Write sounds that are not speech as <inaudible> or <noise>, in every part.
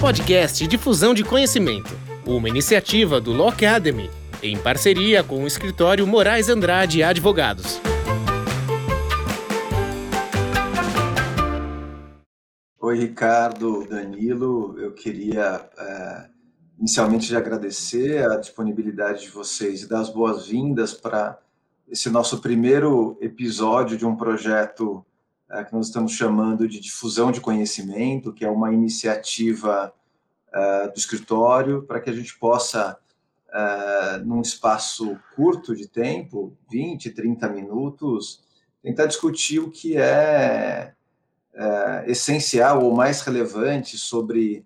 podcast Difusão de Conhecimento, uma iniciativa do Law Academy, em parceria com o escritório Moraes Andrade Advogados. Oi, Ricardo, Danilo. Eu queria é, inicialmente agradecer a disponibilidade de vocês e dar as boas-vindas para esse nosso primeiro episódio de um projeto é, que nós estamos chamando de difusão de conhecimento, que é uma iniciativa é, do escritório para que a gente possa, é, num espaço curto de tempo, 20, 30 minutos, tentar discutir o que é, é essencial ou mais relevante sobre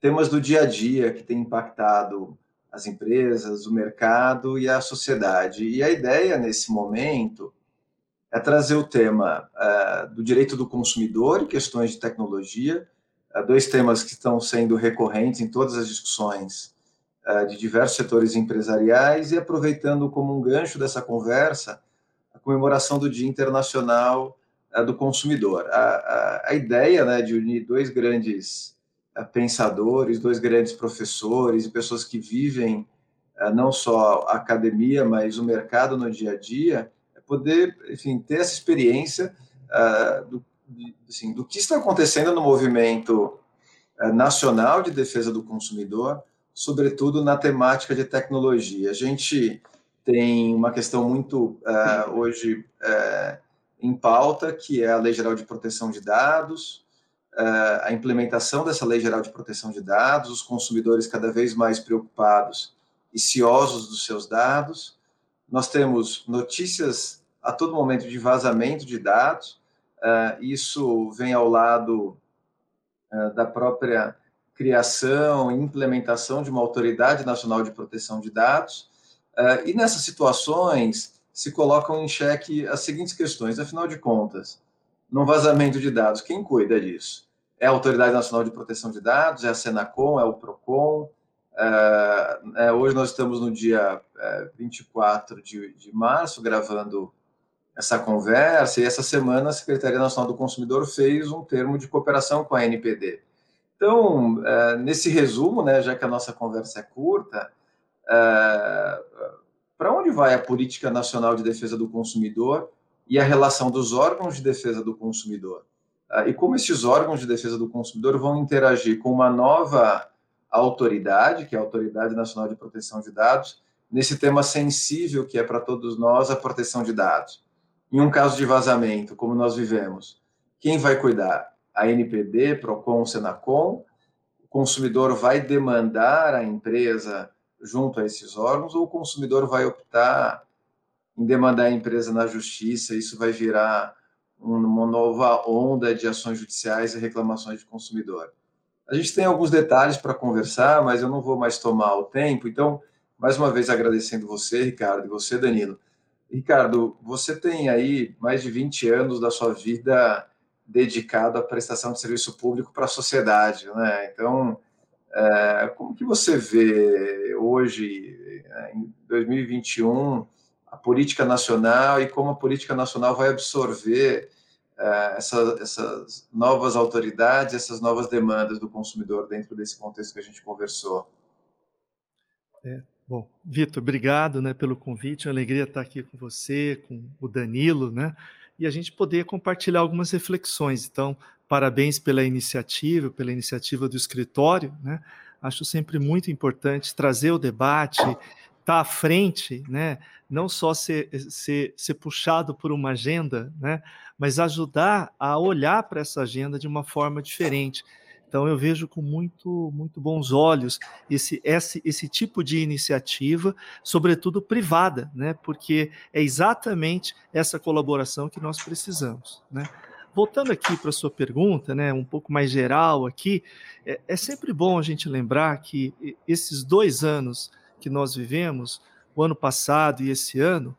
temas do dia a dia que têm impactado as empresas, o mercado e a sociedade. E a ideia nesse momento é trazer o tema uh, do direito do consumidor e questões de tecnologia, uh, dois temas que estão sendo recorrentes em todas as discussões uh, de diversos setores empresariais, e aproveitando como um gancho dessa conversa a comemoração do Dia Internacional do Consumidor. A, a, a, ideia né, de unir dois grandes pensadores, dois grandes professores e pessoas que vivem não só a academia, mas o mercado no dia a dia, poder, enfim, ter essa experiência uh, do, assim, do que está acontecendo no movimento uh, nacional de defesa do consumidor, sobretudo na temática de tecnologia. A gente tem uma questão muito uh, hoje em pauta, que é a Lei Geral de Proteção de Dados, a implementação dessa Lei Geral de Proteção de Dados, os consumidores cada vez mais preocupados e ciosos dos seus dados. Nós temos notícias a todo momento de vazamento de dados. Uh, isso vem ao lado uh, da própria criação e implementação de uma autoridade nacional de proteção de dados. Uh, e nessas situações se colocam em xeque as seguintes questões: afinal de contas, num vazamento de dados, quem cuida disso? É a Autoridade Nacional de Proteção de Dados? É a Senacom? É o Procon? É, hoje nós estamos no dia 24 de, de março, gravando essa conversa, e essa semana a Secretaria Nacional do Consumidor fez um termo de cooperação com a NPD. Então, é, nesse resumo, né, já que a nossa conversa é curta, é, para onde vai a Política Nacional de Defesa do Consumidor e a relação dos órgãos de defesa do consumidor? É, e como esses órgãos de defesa do consumidor vão interagir com uma nova autoridade, que é a Autoridade Nacional de Proteção de Dados, nesse tema sensível que é para todos nós a proteção de dados em um caso de vazamento, como nós vivemos, quem vai cuidar? A NPD, Procon, Senacom? O consumidor vai demandar a empresa junto a esses órgãos ou o consumidor vai optar em demandar a empresa na justiça? Isso vai virar uma nova onda de ações judiciais e reclamações de consumidor. A gente tem alguns detalhes para conversar, mas eu não vou mais tomar o tempo. Então, mais uma vez agradecendo você, Ricardo, e você, Danilo, Ricardo, você tem aí mais de 20 anos da sua vida dedicado à prestação de serviço público para a sociedade, né? Então, é, como que você vê hoje, é, em 2021, a política nacional e como a política nacional vai absorver é, essa, essas novas autoridades, essas novas demandas do consumidor dentro desse contexto que a gente conversou? É, Bom, Vitor, obrigado né, pelo convite. É uma alegria estar aqui com você, com o Danilo, né? E a gente poder compartilhar algumas reflexões. Então, parabéns pela iniciativa, pela iniciativa do escritório, né? Acho sempre muito importante trazer o debate, estar tá à frente, né? Não só ser, ser, ser puxado por uma agenda, né? Mas ajudar a olhar para essa agenda de uma forma diferente então eu vejo com muito, muito bons olhos esse, esse, esse tipo de iniciativa, sobretudo privada, né? porque é exatamente essa colaboração que nós precisamos. Né? Voltando aqui para a sua pergunta, né, um pouco mais geral aqui, é, é sempre bom a gente lembrar que esses dois anos que nós vivemos, o ano passado e esse ano,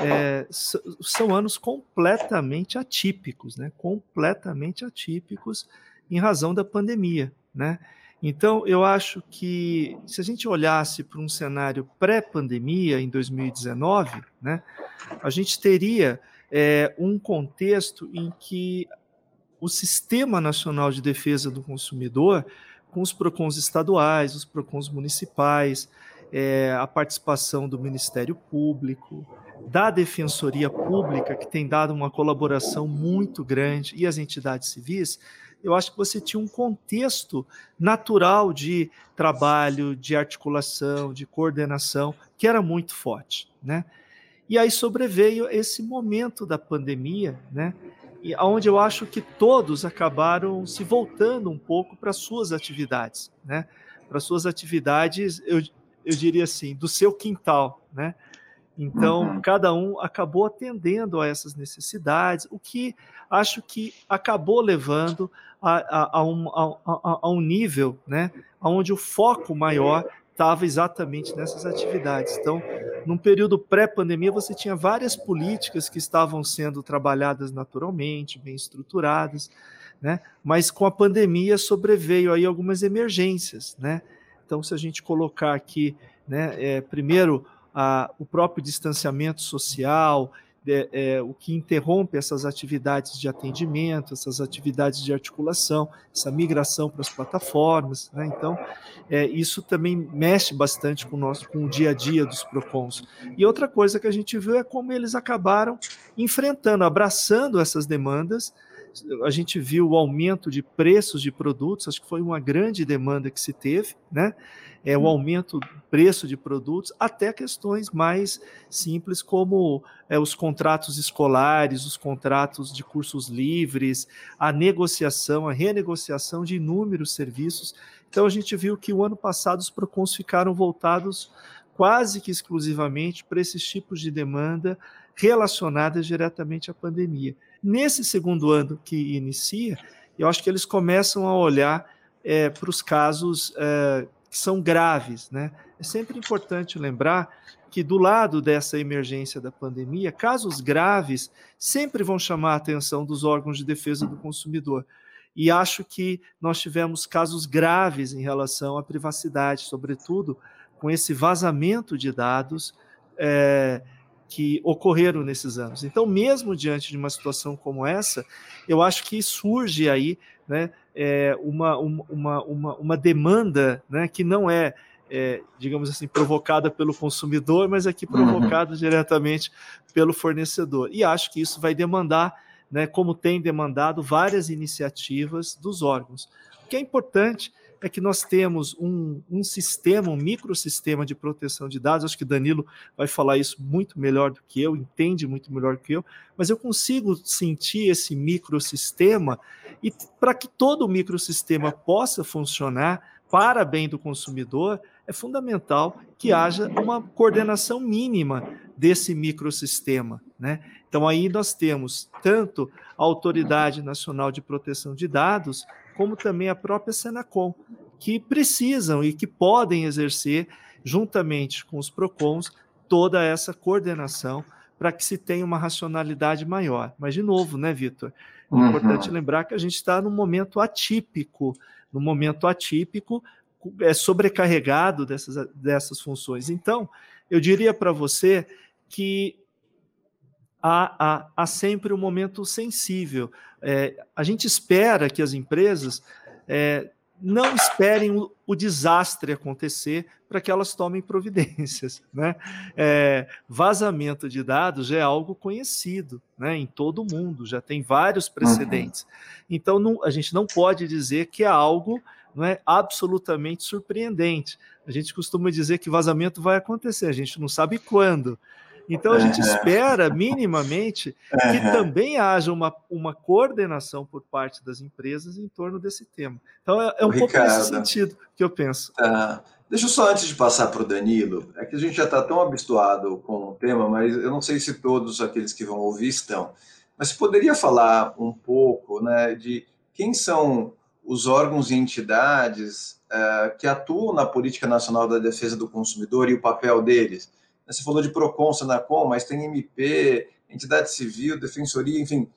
é, são anos completamente atípicos, né? completamente atípicos em razão da pandemia, né? Então, eu acho que se a gente olhasse para um cenário pré-pandemia, em 2019, né, a gente teria é, um contexto em que o Sistema Nacional de Defesa do Consumidor com os PROCONs estaduais, os PROCONs municipais, é, a participação do Ministério Público, da Defensoria Pública, que tem dado uma colaboração muito grande, e as entidades civis, eu acho que você tinha um contexto natural de trabalho, de articulação, de coordenação, que era muito forte, né? E aí sobreveio esse momento da pandemia, né? E onde eu acho que todos acabaram se voltando um pouco para suas atividades, né? Para suas atividades, eu, eu diria assim, do seu quintal, né? Então, uhum. cada um acabou atendendo a essas necessidades, o que acho que acabou levando a, a, a, um, a um, nível né, onde o foco maior estava exatamente nessas atividades. Então, num período pré-pandemia, você tinha várias políticas que estavam sendo trabalhadas naturalmente, bem estruturadas, né? mas com a pandemia sobreveio aí algumas emergências. Né? Então, se a gente colocar aqui, né, é, primeiro, a, o próprio distanciamento social, é, é, o que interrompe essas atividades de atendimento, essas atividades de articulação, essa migração para as plataformas. Né? Então, é, isso também mexe bastante com o, nosso, com o dia a dia dos PROCONs. E outra coisa que a gente viu é como eles acabaram enfrentando, abraçando essas demandas. A gente viu o aumento de preços de produtos, acho que foi uma grande demanda que se teve, né? é, o aumento do preço de produtos, até questões mais simples, como é, os contratos escolares, os contratos de cursos livres, a negociação, a renegociação de inúmeros serviços. Então, a gente viu que o ano passado os PROCONs ficaram voltados quase que exclusivamente para esses tipos de demanda relacionadas diretamente à pandemia. Nesse segundo ano que inicia, eu acho que eles começam a olhar é, para os casos é, que são graves. Né? É sempre importante lembrar que, do lado dessa emergência da pandemia, casos graves sempre vão chamar a atenção dos órgãos de defesa do consumidor. E acho que nós tivemos casos graves em relação à privacidade, sobretudo com esse vazamento de dados. É, que ocorreram nesses anos. Então, mesmo diante de uma situação como essa, eu acho que surge aí né, é, uma, uma, uma, uma demanda né, que não é, é, digamos assim, provocada pelo consumidor, mas aqui uhum. provocada uhum. diretamente pelo fornecedor. E acho que isso vai demandar, né, como tem demandado, várias iniciativas dos órgãos. O que é importante é que nós temos um, um sistema, um microsistema de proteção de dados. Acho que Danilo vai falar isso muito melhor do que eu, entende muito melhor do que eu, mas eu consigo sentir esse microsistema e para que todo o microsistema possa funcionar para bem do consumidor, é fundamental que haja uma coordenação mínima desse microsistema. Né? Então, aí nós temos tanto a Autoridade Nacional de Proteção de Dados, como também a própria Senacom, que precisam e que podem exercer, juntamente com os PROCONs, toda essa coordenação para que se tenha uma racionalidade maior. Mas, de novo, né, Vitor? É uhum. importante lembrar que a gente está num momento atípico, num momento atípico, é sobrecarregado dessas, dessas funções. Então, eu diria para você que há, há, há sempre um momento sensível. É, a gente espera que as empresas é, não esperem o, o, desastre acontecer para que elas tomem providências. <laughs> Né? É, vazamento de dados já é algo conhecido né, em todo o mundo, já tem vários precedentes. Uhum. Então, não, a gente não pode dizer que é algo não é absolutamente surpreendente. A gente costuma dizer que vazamento vai acontecer, a gente não sabe quando. Então a gente espera minimamente que também haja uma, uma coordenação por parte das empresas em torno desse tema. Então é, é um pouco nesse sentido que eu penso. Tá. Deixa eu só antes de passar para o Danilo, é que a gente já está tão habituado com o tema, mas eu não sei se todos aqueles que vão ouvir estão. Mas você poderia falar um pouco né, de quem são os órgãos e entidades uh, que atuam na política nacional da defesa do consumidor e o papel deles? Você falou de PROCON, SENACOM, mas tem MP, entidade civil, defensoria, enfim.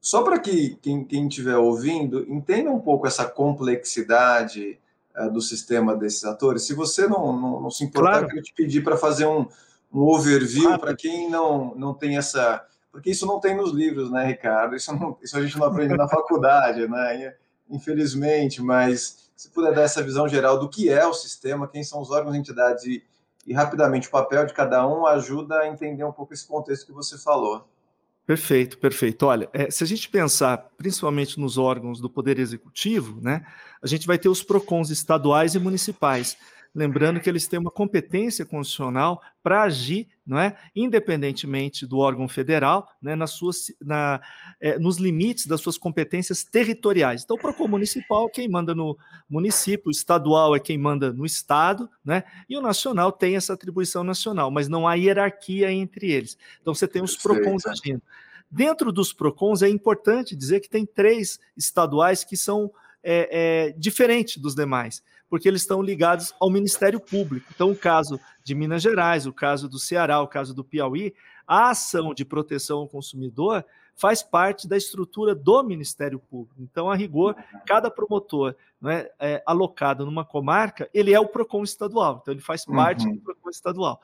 Só para que quem estiver ouvindo entenda um pouco essa complexidade uh, do sistema desses atores. Se você não, não, não se importar, claro. eu te pedir para fazer um, um overview claro. para quem não, não tem essa. Porque isso não tem nos livros, né, Ricardo? Isso, não, isso a gente não aprende na faculdade, né? Infelizmente, mas se puder dar essa visão geral do que é o sistema, quem são os órgãos e entidades e, e rapidamente o papel de cada um ajuda a entender um pouco esse contexto que você falou. Perfeito, perfeito. Olha, é, se a gente pensar principalmente nos órgãos do Poder Executivo, né, a gente vai ter os PROCONs estaduais e municipais. Lembrando que eles têm uma competência constitucional para agir, não é, independentemente do órgão federal, né, nas suas, na, é, nos limites das suas competências territoriais. Então, o Procon municipal é quem manda no município, o estadual é quem manda no estado, né, e o nacional tem essa atribuição nacional, mas não há hierarquia entre eles. Então, você tem os Procons agindo. Dentro dos PROCONs, é importante dizer que tem três estaduais que são é, é, diferentes dos demais porque eles estão ligados ao Ministério Público. Então, o caso de Minas Gerais, o caso do Ceará, o caso do Piauí, a ação de proteção ao consumidor faz parte da estrutura do Ministério Público. Então, a rigor, cada promotor não é, é alocado numa comarca, ele é o PROCON estadual, então ele faz parte uhum. do PROCON estadual.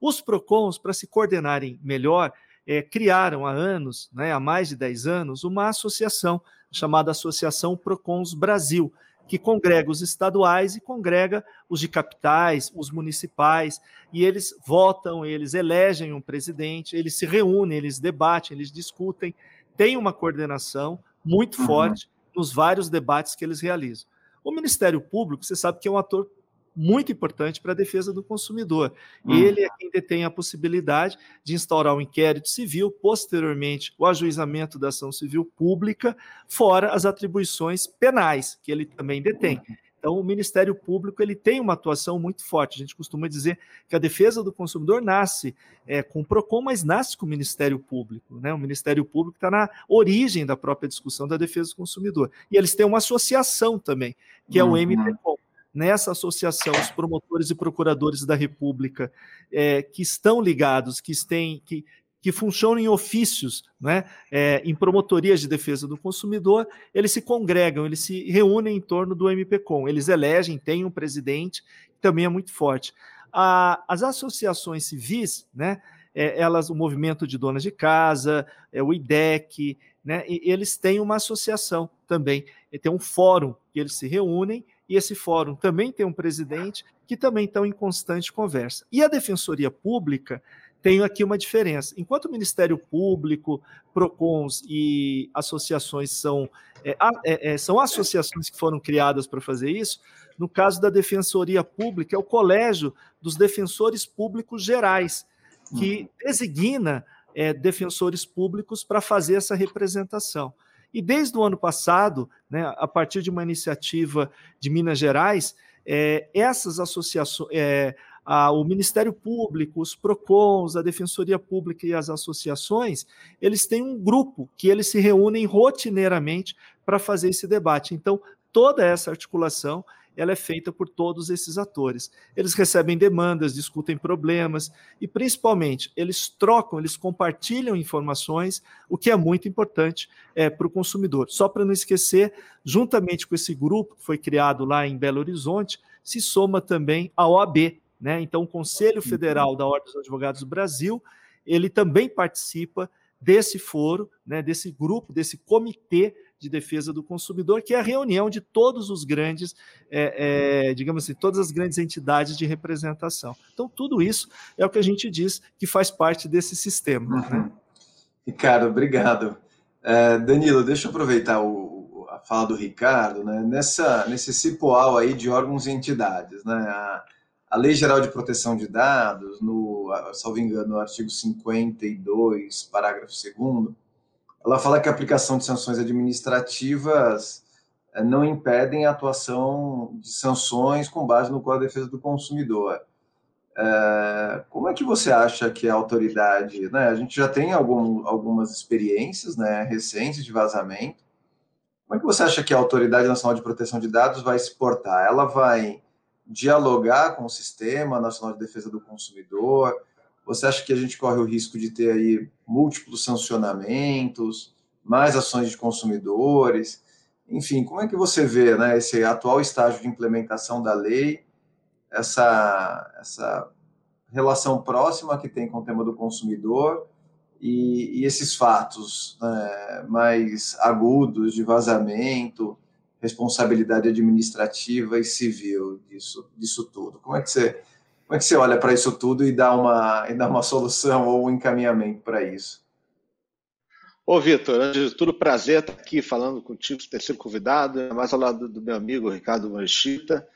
Os PROCONs, para se coordenarem melhor, é, criaram há anos, né, há mais de 10 anos, uma associação chamada Associação PROCONs Brasil, que congrega os estaduais e congrega os de capitais, os municipais, e eles votam, eles elegem um presidente, eles se reúnem, eles debatem, eles discutem, tem uma coordenação muito uhum. forte nos vários debates que eles realizam. O Ministério Público, você sabe que é um ator muito importante para a defesa do consumidor. Hum. Ele é quem detém a possibilidade de instaurar um inquérito civil, posteriormente o ajuizamento da ação civil pública, fora as atribuições penais que ele também detém. Hum. Então, o Ministério Público ele tem uma atuação muito forte. A gente costuma dizer que a defesa do consumidor nasce é, com o PROCON, mas nasce com o Ministério Público. Né? O Ministério Público está na origem da própria discussão da defesa do consumidor. E eles têm uma associação também, que é o MPCOM. Nessa associação, os promotores e procuradores da República é, que estão ligados, que, têm, que, que funcionam em ofícios, né, é, em promotorias de defesa do consumidor, eles se congregam, eles se reúnem em torno do MPCOM, eles elegem, têm um presidente, que também é muito forte. A, as associações civis, né, é, elas, o movimento de donas de casa, é, o IDEC, né, eles têm uma associação também, tem um fórum que eles se reúnem e esse fórum também tem um presidente que também estão em constante conversa. E a Defensoria Pública tem aqui uma diferença. Enquanto o Ministério Público, PROCONs e associações são, é, é, é, são associações que foram criadas para fazer isso, no caso da Defensoria Pública, é o Colégio dos Defensores Públicos Gerais, que uhum. designa é, defensores públicos para fazer essa representação. E desde o ano passado, né, a partir de uma iniciativa de Minas Gerais, é, essas associações, é, a, o Ministério Público, os PROCONs, a Defensoria Pública e as associações, eles têm um grupo que eles se reúnem rotineiramente para fazer esse debate. Então, toda essa articulação ela é feita por todos esses atores. Eles recebem demandas, discutem problemas e, principalmente, eles trocam, eles compartilham informações, o que é muito importante é, para o consumidor. Só para não esquecer, juntamente com esse grupo que foi criado lá em Belo Horizonte, se soma também a OAB. Né? Então, o Conselho Federal da Ordem dos Advogados do Brasil, ele também participa desse foro, né, desse grupo, desse comitê de defesa do consumidor, que é a reunião de todos os grandes, é, é, digamos assim, todas as grandes entidades de representação. Então, tudo isso é o que a gente diz que faz parte desse sistema. Né? Uhum. Ricardo, obrigado. É, Danilo, deixa eu aproveitar o, a fala do Ricardo, né? Nessa, nesse cipoal aí de órgãos e entidades, né? A, a Lei Geral de Proteção de Dados, no, salvo engano, no artigo 52, parágrafo 2 ela fala que a aplicação de sanções administrativas eh, não impedem a atuação de sanções com base no Código de Defesa do Consumidor. É, como é que você acha que a autoridade, né, a gente já tem algum, algumas experiências né, recentes de vazamento, como é que você acha que a Autoridade Nacional de Proteção de Dados vai se portar? Ela vai dialogar com o Sistema Nacional de Defesa do Consumidor? Você acha que a gente corre o risco de ter aí múltiplos sancionamentos, mais ações de consumidores? Enfim, como é que você vê né, esse atual estágio de implementação da lei, essa, essa relação próxima que tem com o tema do consumidor e, e esses fatos né, mais agudos de vazamento, responsabilidade administrativa e civil disso, disso tudo. Como é que você, como é que você olha para isso tudo e dá uma, e dá uma solução ou um encaminhamento para isso? Ô, Vitor, antes de tudo, prazer estar aqui falando contigo, terceiro convidado, mais ao lado do meu amigo Ricardo Manchita.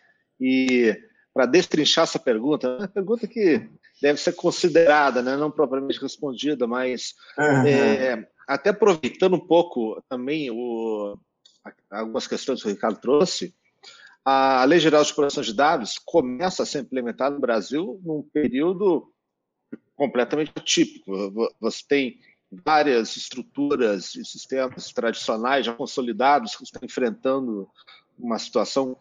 E para destrinchar essa pergunta, é uma pergunta que deve ser considerada, né? não propriamente respondida, mas uhum. é, até aproveitando um pouco também o, algumas questões que o Ricardo trouxe, a Lei Geral de Proteção de Dados começa a ser implementada no Brasil num período completamente atípico. Você tem várias estruturas e sistemas tradicionais já consolidados que estão enfrentando uma situação,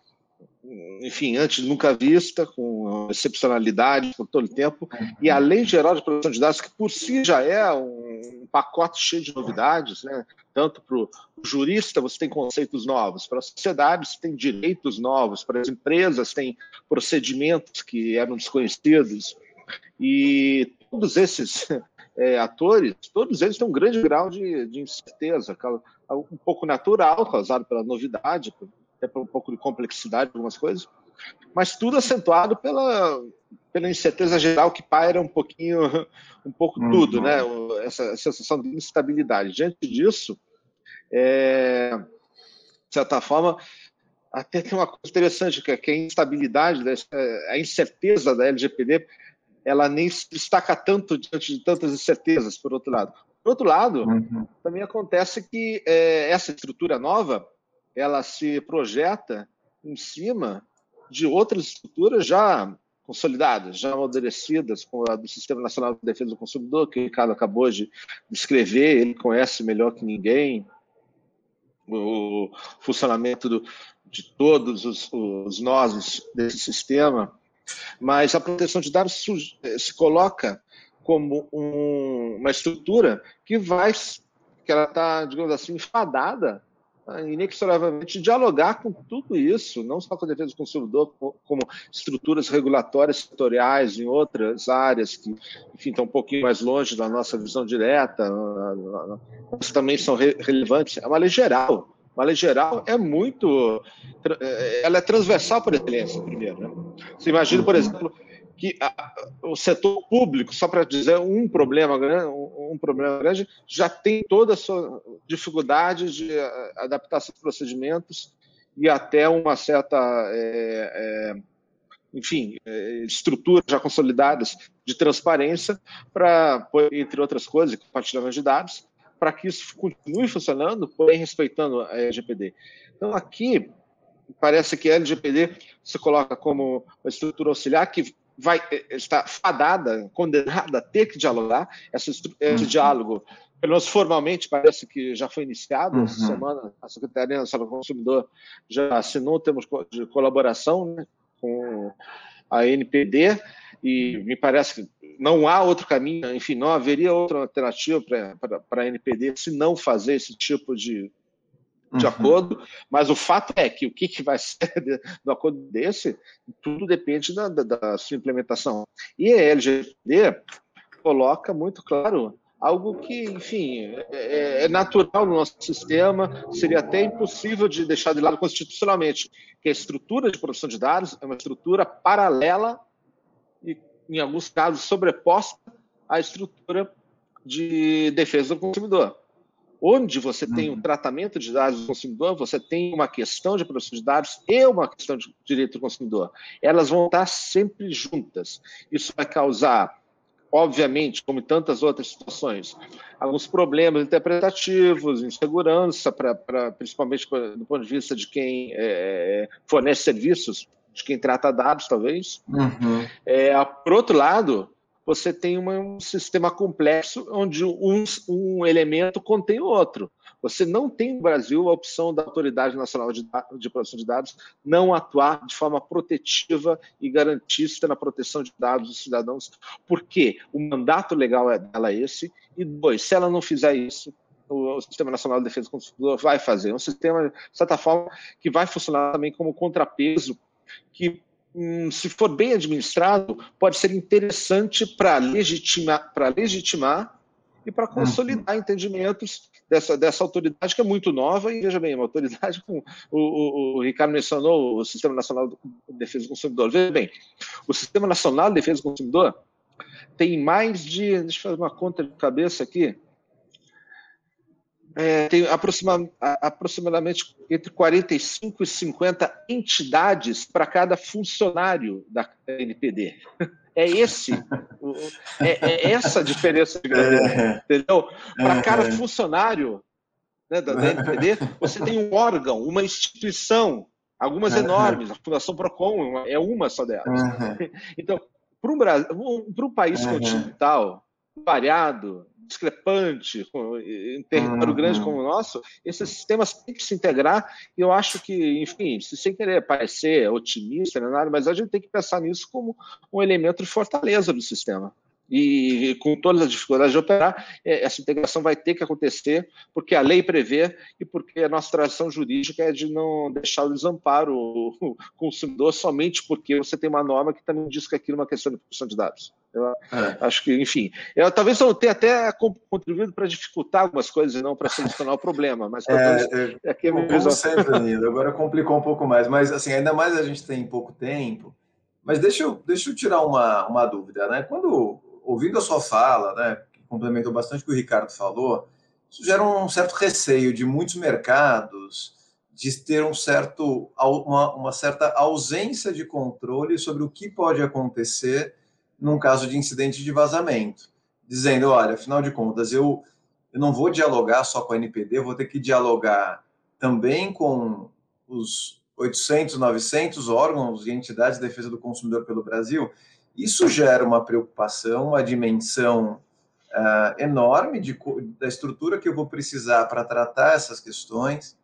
enfim, antes nunca vista, com excepcionalidade por todo o tempo, e a Lei Geral de Proteção de Dados, que por si já é um pacote cheio de novidades, né? Tanto para o jurista você tem conceitos novos, para a sociedade você tem direitos novos, para as empresas tem procedimentos que eram desconhecidos, e todos esses é, <laughs> atores, todos eles têm um grande grau de, de incerteza, um pouco natural, causado pela novidade, até por um pouco de complexidade de algumas coisas, mas tudo acentuado pela, pela incerteza geral que paira um pouquinho, <laughs> um pouco uhum. tudo, né? Essa sensação de instabilidade. Diante disso, é, de certa forma, até tem uma coisa interessante, que é a instabilidade, a incerteza da LGPD ela nem se destaca tanto diante de tantas incertezas, por outro lado. Por outro lado, uhum. também acontece que é, essa estrutura nova, ela se projeta em cima de outras estruturas já consolidadas, já amadurecidas, como a do Sistema Nacional de Defesa do Consumidor, que o Ricardo acabou de descrever, ele conhece melhor que ninguém o funcionamento do, de todos os, os nós desse sistema mas a proteção de dados eh, se coloca como um, uma estrutura que vai, que ela está, digamos assim, enfadada inexoravelmente dialogar com tudo isso, não só com a defesa do consumidor, como estruturas regulatórias setoriais em outras áreas que, enfim, estão um pouquinho mais longe da nossa visão direta, mas também são relevantes. É uma lei geral. Uma lei geral é muito. É, ela é transversal por excelência, primeiro. Né? Você imagina, por exemplo, que a, o setor público, só para dizer um problema grande, um, um, problema grande, já tem toda a sua dificuldade de adaptar seus procedimentos e até uma certa, é, é, enfim, é, estruturas já consolidadas de transparência para, entre outras coisas, compartilhamento de dados, para que isso continue funcionando, porém respeitando a LGPD. Então, aqui, parece que a LGPD se coloca como uma estrutura auxiliar que vai estar fadada, condenada a ter que dialogar. Esse, esse uhum. diálogo, pelo menos formalmente, parece que já foi iniciado. Uhum. Essa semana, a Secretaria Nacional do Consumidor já assinou termos de colaboração né, com a NPD e me parece que não há outro caminho, enfim, não haveria outra alternativa para a NPD se não fazer esse tipo de, de uhum. acordo, mas o fato é que o que, que vai <laughs> ser do acordo desse, tudo depende da, da, da sua implementação. E a LGPD coloca muito claro algo que, enfim, é, é, natural no nosso sistema, seria até impossível de deixar de lado constitucionalmente, que a estrutura de produção de dados é uma estrutura paralela e, em alguns casos, sobreposta à estrutura de defesa do consumidor. Onde você tem o um tratamento de dados do consumidor, você tem uma questão de proteção de dados e uma questão de direito do consumidor. Elas vão estar sempre juntas. Isso vai causar obviamente, como em tantas outras situações, alguns problemas interpretativos, insegurança, pra, pra, principalmente do ponto de vista de quem é, fornece serviços de quem trata dados, talvez. Uhum. É, por outro lado, você tem uma, um sistema complexo onde um, um elemento contém o outro. Você não tem no Brasil a opção da Autoridade Nacional de, de, Proteção de Dados não atuar de forma protetiva e garantista na proteção de dados dos cidadãos, porque o mandato legal é dela esse, e dois, se ela não fizer isso, o Sistema Nacional de Defesa do Consumidor vai fazer. É um sistema, de certa forma, que vai funcionar também como contrapeso que, se for bem administrado, pode ser interessante para legitimar, legitimar e para consolidar uhum. entendimentos dessa, dessa autoridade que é muito nova. E veja bem, uma autoridade com. O, o, o Ricardo mencionou o Sistema Nacional de Defesa do Consumidor. Veja bem, o Sistema Nacional de Defesa do Consumidor tem mais de. Deixa eu fazer uma conta de cabeça aqui. É, tem aproxima, aproximadamente entre 45 e 50 entidades para cada funcionário da NPD. É esse, <laughs> é, é essa a diferença de grandeza, é. entendeu? Para cada funcionário né, da, da NPD, <laughs> você tem um órgão, uma instituição, algumas enormes, a Fundação Procon é uma só delas. <laughs> Então, para um país continental, variado, discrepante, em território uhum. grande como o nosso, esses sistemas têm que se integrar e eu acho que, enfim, sem querer parecer otimista, nada, mas a gente tem que pensar nisso como um elemento de fortaleza do sistema e com todas as dificuldades de operar, é, essa integração vai ter que acontecer, porque a lei prevê e porque a nossa tradição jurídica é de não deixar o desamparo o consumidor somente porque você tem uma norma que também diz que aquilo é uma questão de proteção de dados. Eu é. acho que, enfim, eu, talvez eu tenha até contribuído para dificultar algumas coisas e não para solucionar o problema, mas é, é, aqui é como sempre, Nilo, agora complicou um pouco mais, mas assim, ainda mais a gente tem pouco tempo, mas deixa eu, deixa eu tirar uma, uma dúvida, né? Quando ouvindo a sua fala, né, que complementou bastante o que o Ricardo falou, isso gera um certo receio de muitos mercados de ter um certo, uma, uma certa ausência de controle sobre o que pode acontecer num caso de incidente de vazamento, dizendo, olha, afinal de contas, eu, eu não vou dialogar só com a NPD, eu vou ter que dialogar também com os 800, 900 órgãos e entidades de defesa do consumidor pelo Brasil. Isso gera uma preocupação, uma dimensão uh, enorme de, da estrutura que eu vou precisar para tratar essas questões.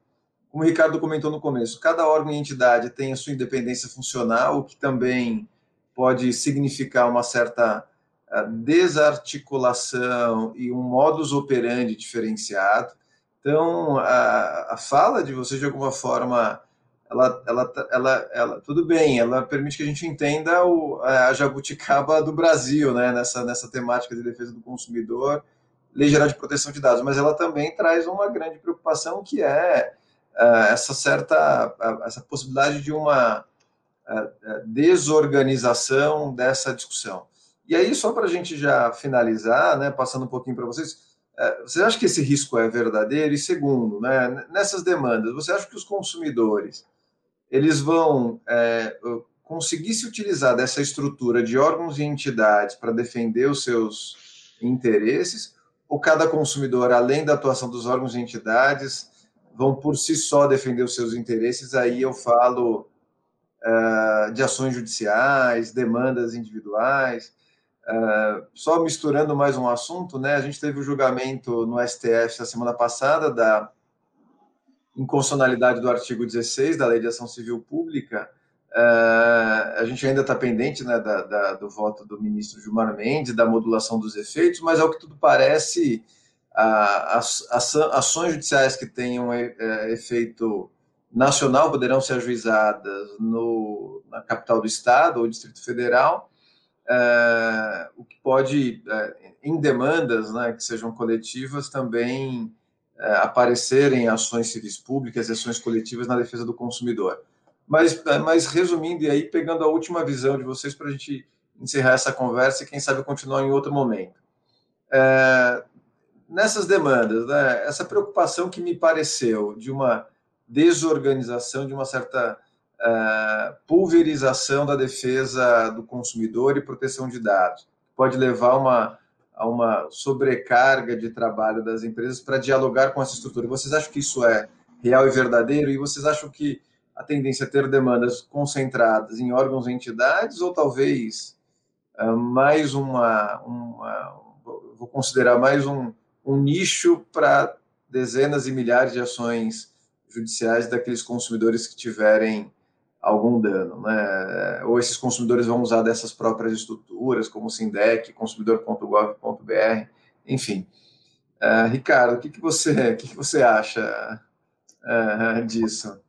Como o Ricardo comentou no começo, cada órgão e entidade tem a sua independência funcional, o que também pode significar uma certa uh, desarticulação e um modus operandi diferenciado. Então, a, a fala de vocês, de alguma forma, ela, ela, ela, ela, tudo bem, ela permite que a gente entenda o, a jabuticaba do Brasil, né, nessa, nessa temática de defesa do consumidor, lei geral de proteção de dados, mas ela também traz uma grande preocupação que é uh, essa certa, uh, essa possibilidade de uma desorganização dessa discussão. E aí, só para a gente já finalizar, né, passando um pouquinho para vocês, você acha que esse risco é verdadeiro? E segundo, né, nessas demandas, você acha que os consumidores eles vão é, conseguir se utilizar dessa estrutura de órgãos e entidades para defender os seus interesses, ou cada consumidor, além da atuação dos órgãos e entidades, vão por si só defender os seus interesses? Aí eu falo de ações judiciais, demandas individuais. Uh, só misturando mais um assunto, né? A gente teve o julgamento no STF na semana passada da inconstitucionalidade do artigo 16 da Lei de Ação Civil Pública, uh, a gente ainda está pendente né, da, da, do voto do ministro Gilmar Mendes, da modulação dos efeitos, mas ao que tudo parece, as, ações judiciais que tenham é, efeito nacional poderão ser ajuizadas no, na capital do estado ou Distrito Federal, uh, o que pode, uh, em demandas né, que sejam coletivas, também é, aparecerem ações civis públicas, ações coletivas na defesa do consumidor. Mas, mas resumindo, e aí pegando a última visão de vocês para a gente encerrar essa conversa e quem sabe continuar em outro momento. Nessas demandas, né, essa preocupação que me pareceu de uma desorganização, de uma certa é, pulverização da defesa do consumidor e proteção de dados, pode levar a uma a uma sobrecarga de trabalho das empresas para dialogar com essa estrutura. Vocês acham que isso é real e verdadeiro? E vocês acham que a tendência é ter demandas concentradas em órgãos e entidades ou talvez uh, mais uma, uma, vou considerar mais um, um nicho para dezenas e milhares de ações judiciais daqueles consumidores que tiverem algum dano, né? Ou esses consumidores vão usar dessas próprias estruturas, como o Sindec, consumidor.gov.br, enfim. Uh, Ricardo, o que, que você, o que, que você acha uh, disso?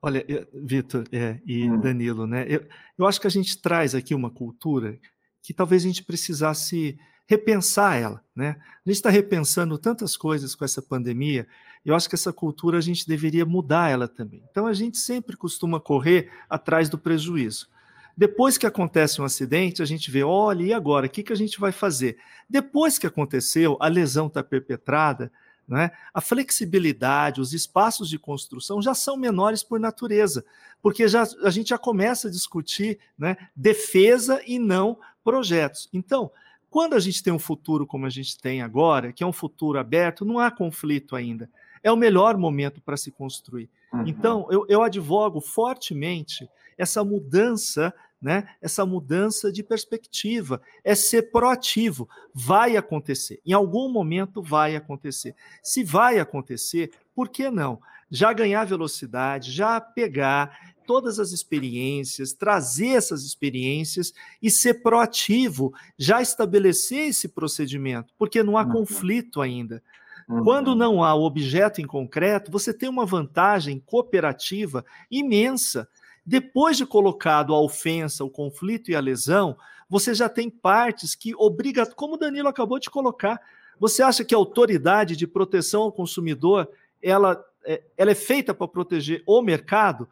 Olha, Vitor é, e hum. Danilo, né? Eu, eu acho que a gente traz aqui uma cultura que talvez a gente precisasse repensar ela. Né? A gente está repensando tantas coisas com essa pandemia, eu acho que essa cultura a gente deveria mudar ela também. Então a gente sempre costuma correr atrás do prejuízo. Depois que acontece um acidente, a gente vê, olha, e agora? O que, que a gente vai fazer? Depois que aconteceu, a lesão está perpetrada, né? a flexibilidade, os espaços de construção já são menores por natureza, porque já, a gente já começa a discutir né, defesa e não projetos. Então, quando a gente tem um futuro como a gente tem agora, que é um futuro aberto, não há conflito ainda. É o melhor momento para se construir. Uhum. Então, eu, eu advogo fortemente essa mudança né? Essa mudança de perspectiva é ser proativo. Vai acontecer. Em algum momento vai acontecer. Se vai acontecer, por que não? Já ganhar velocidade, já pegar todas as experiências, trazer essas experiências e ser proativo, já estabelecer esse procedimento, porque não há uhum. conflito ainda. Uhum. Quando não há o objeto em concreto, você tem uma vantagem cooperativa imensa depois de colocado a ofensa, o conflito e a lesão, você já tem partes que obriga, como o Danilo acabou de colocar, você acha que a autoridade de proteção ao consumidor ela, é, ela é feita para proteger o mercado?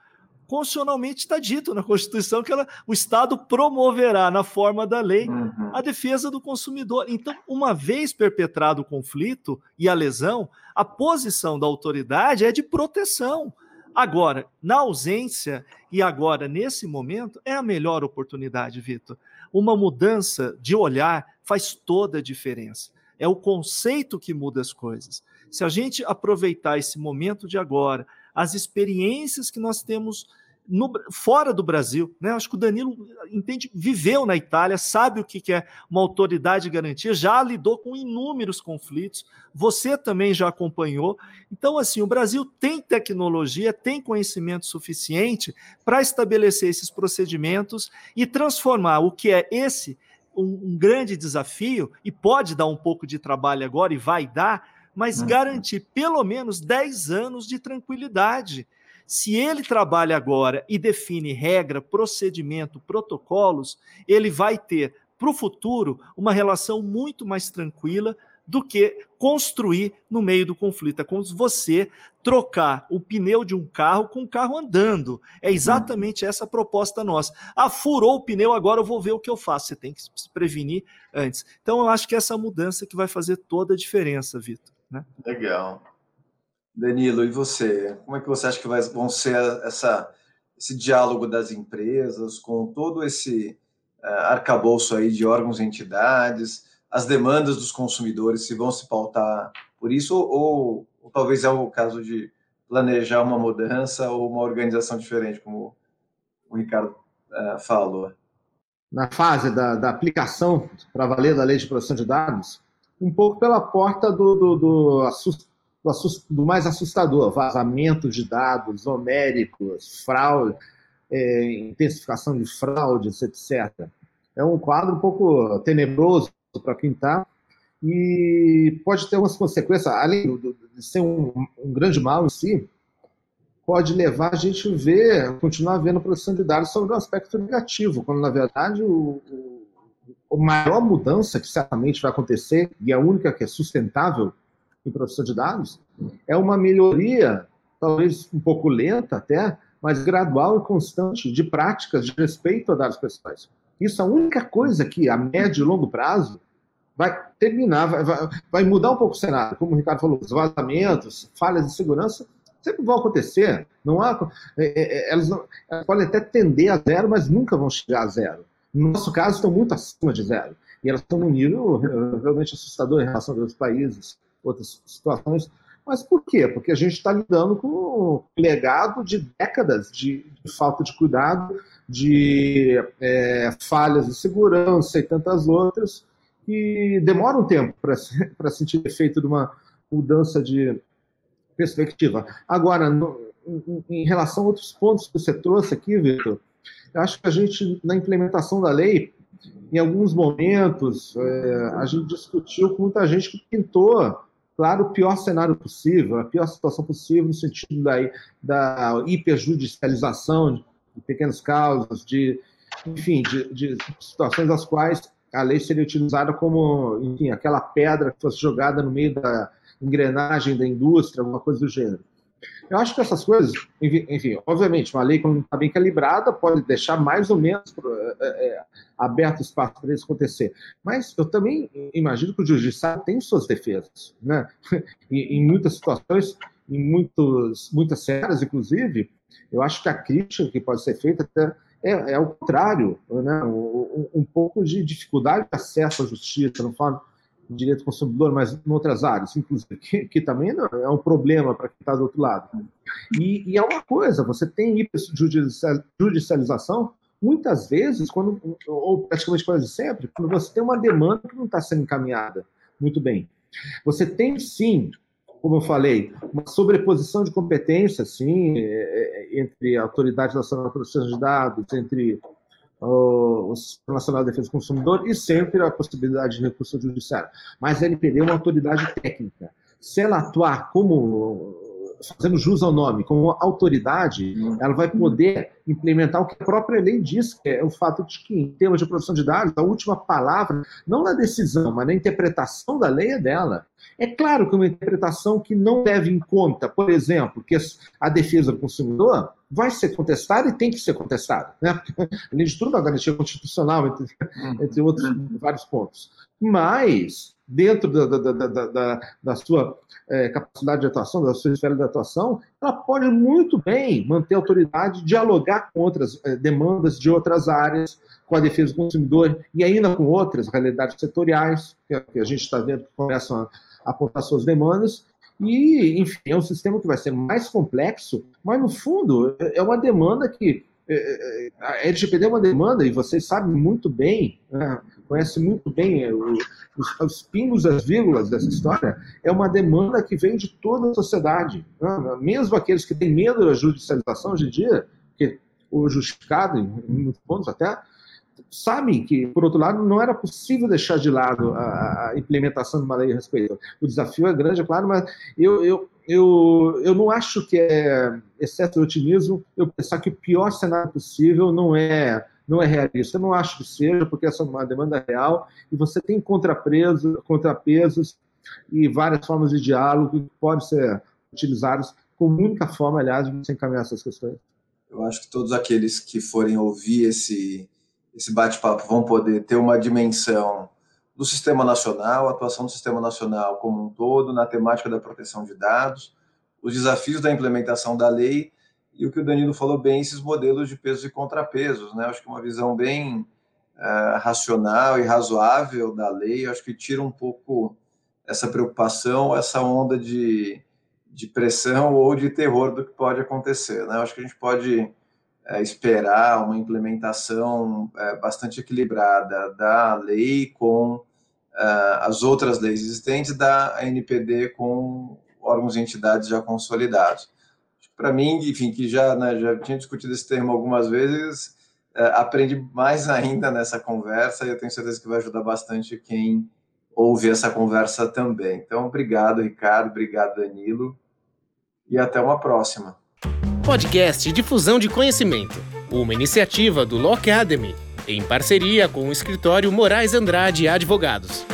Constitucionalmente está dito na Constituição que ela, o Estado promoverá, na forma da lei, uhum. a defesa do consumidor. Então, uma vez perpetrado o conflito e a lesão, a posição da autoridade é de proteção. Agora, na ausência e agora nesse momento, é a melhor oportunidade, Vitor. Uma mudança de olhar faz toda a diferença. É o conceito que muda as coisas. Se a gente aproveitar esse momento de agora, as experiências que nós temos no, fora do Brasil. Né? Acho que o Danilo entende, viveu na Itália, sabe o que é uma autoridade de garantia, já lidou com inúmeros conflitos, você também já acompanhou. Então, assim, o Brasil tem tecnologia, tem conhecimento suficiente para estabelecer esses procedimentos e transformar o que é esse um, um grande desafio, e pode dar um pouco de trabalho agora, e vai dar, mas garantir pelo menos 10 anos de tranquilidade se ele trabalha agora e define regra, procedimento, protocolos, ele vai ter para o futuro uma relação muito mais tranquila do que construir no meio do conflito. É como se você trocar o pneu de um carro com um carro andando. É exatamente essa a proposta nossa. Ah, furou o pneu, agora eu vou ver o que eu faço. Você tem que se prevenir antes. Então, eu acho que é essa mudança que vai fazer toda a diferença, Vitor. Né? Legal. Danilo, e você? Como é que você acha que vai, vão ser essa, esse diálogo das empresas com todo esse uh, arcabouço aí de órgãos e entidades, as demandas dos consumidores, se vão se pautar por isso, ou, ou talvez é o caso de planejar uma mudança ou uma organização diferente, como o Ricardo uh, falou? Na fase da, da aplicação para valer da lei de proteção de dados, um pouco pela porta do, do, do do, do mais assustador, vazamento de dados homéricos, fraude, é, intensificação de fraudes, etc. É um quadro um pouco tenebroso para quem está e pode ter umas consequências, além de ser um, um, grande mal em si, pode levar a gente a ver, continuar vendo produção de dados sobre um aspecto negativo, quando na verdade o, a maior mudança que certamente vai acontecer, e a única que é sustentável, em proteção de dados, é uma melhoria, talvez um pouco lenta até, mas gradual e constante de práticas de respeito a dados pessoais. Isso é a única coisa que, a médio e longo prazo, vai terminar, vai, vai, vai mudar um pouco o cenário. Como o Ricardo falou, os vazamentos, falhas de segurança sempre vão acontecer. Não há, é, é, é, elas, não, elas podem até tender a zero, mas nunca vão chegar a zero. No nosso caso, estão muito acima de zero. E elas estão num nível eh, realmente assustador em relação a outros países outras situações. Mas por quê? Porque a gente está lidando com um legado de décadas de, de falta de cuidado, de é, falhas de segurança e tantas outras, que demoram um tempo para <laughs> sentir efeito de uma mudança de perspectiva. Agora, no, em relação a outros pontos que você trouxe aqui, Vitor, eu acho que a gente, na implementação da lei, em alguns momentos, é, a gente discutiu com muita gente que pintou claro, o pior cenário possível, a pior situação possível no sentido da, da hiperjudicialização de pequenos casos, de, enfim, de, de situações às quais a lei seria utilizada como, enfim, aquela pedra que fosse jogada no meio da engrenagem da indústria, alguma coisa do gênero. Eu acho que essas coisas, enfim, obviamente, uma lei quando está bem calibrada pode deixar mais ou menos é, aberto espaço para isso acontecer. Mas eu também imagino que o judiciário tem suas defesas, né? <laughs> em, em muitas situações, em muitos, muitas séries, inclusive, eu acho que a crítica que pode ser feita é, é o contrário, né? um, um, pouco de dificuldade de acesso à justiça, não falo direito do consumidor, mas em outras áreas, inclusive, que, que também é um problema para quem está do outro lado. E, e é uma coisa, você tem judicialização muitas vezes, quando, ou praticamente quase sempre, quando você tem uma demanda que não está sendo encaminhada muito bem. Você tem, sim, como eu falei, uma sobreposição de competências, sim, é, é, entre a Autoridade Nacional de Proteção de Dados, entre o Sistema Nacional de Defesa do Consumidor e sempre a possibilidade de recurso judiciário. Mas a NPD é uma autoridade técnica. Se ela atuar como fazendo jus ao nome, como autoridade, ela vai poder implementar o que a própria lei diz, que é o fato de que, em termos de produção de dados, a última palavra, não na decisão, mas na interpretação da lei é dela. É claro que uma interpretação que não leve em conta, por exemplo, que a defesa do consumidor vai ser contestada e tem que ser contestada. Né? <laughs> Além de tudo, a garantia constitucional, entre, entre outros vários pontos. Mas, dentro da, da, da, da, da sua é, capacidade de atuação, da sua esfera de atuação, ela pode muito bem manter a autoridade, dialogar com outras é, demandas de outras áreas, com a defesa do consumidor e ainda com outras realidades setoriais, que, que a gente está vendo que começam a apontar suas demandas, e, enfim, é um sistema que vai ser mais complexo, mas, no fundo, é uma demanda que. É, é, a LGPD é uma demanda, e vocês sabem muito bem, né, conhece muito bem é, os, os pingos, as vírgulas dessa história, é uma demanda que vem de toda a sociedade. Né? Mesmo aqueles que têm medo da judicialização hoje em dia, que o justificado, em muitos pontos até, sabem que, por outro lado, não era possível deixar de lado a, a implementação de uma lei a respeito. O desafio é grande, é claro, mas eu, eu, eu, eu não acho que é excesso de otimismo eu pensar que o pior cenário possível não é não é realista. Eu não acho que seja, porque essa é uma demanda real e você tem contrapesos, contrapesos e várias formas de diálogo que podem ser utilizados como única forma, aliás, de você encaminhar essas questões. Eu acho que todos aqueles que forem ouvir esse esse bate-papo vão poder ter uma dimensão do sistema nacional, a atuação do sistema nacional como um todo, na temática da proteção de dados, os desafios da implementação da lei e o que o Danilo falou bem, esses modelos de pesos e contrapesos. Né? Acho que uma visão bem uh, racional e razoável da lei, acho que tira um pouco essa preocupação, essa onda de, de pressão ou de terror do que pode acontecer. Né? Acho que a gente pode é, esperar uma implementação é, bastante equilibrada da lei com é, as outras leis existentes, da NPD com órgãos e entidades já consolidados. Para mim, enfim, que já, né, já tinha discutido esse termo algumas vezes, é, aprende mais <laughs> ainda nessa conversa e eu tenho certeza que vai ajudar bastante quem ouve essa conversa também. Então, obrigado, Ricardo, obrigado, Danilo, e até uma próxima. Podcast Difusão de Conhecimento, uma iniciativa do Law Academy, em parceria com o escritório Moraes Andrade Advogados.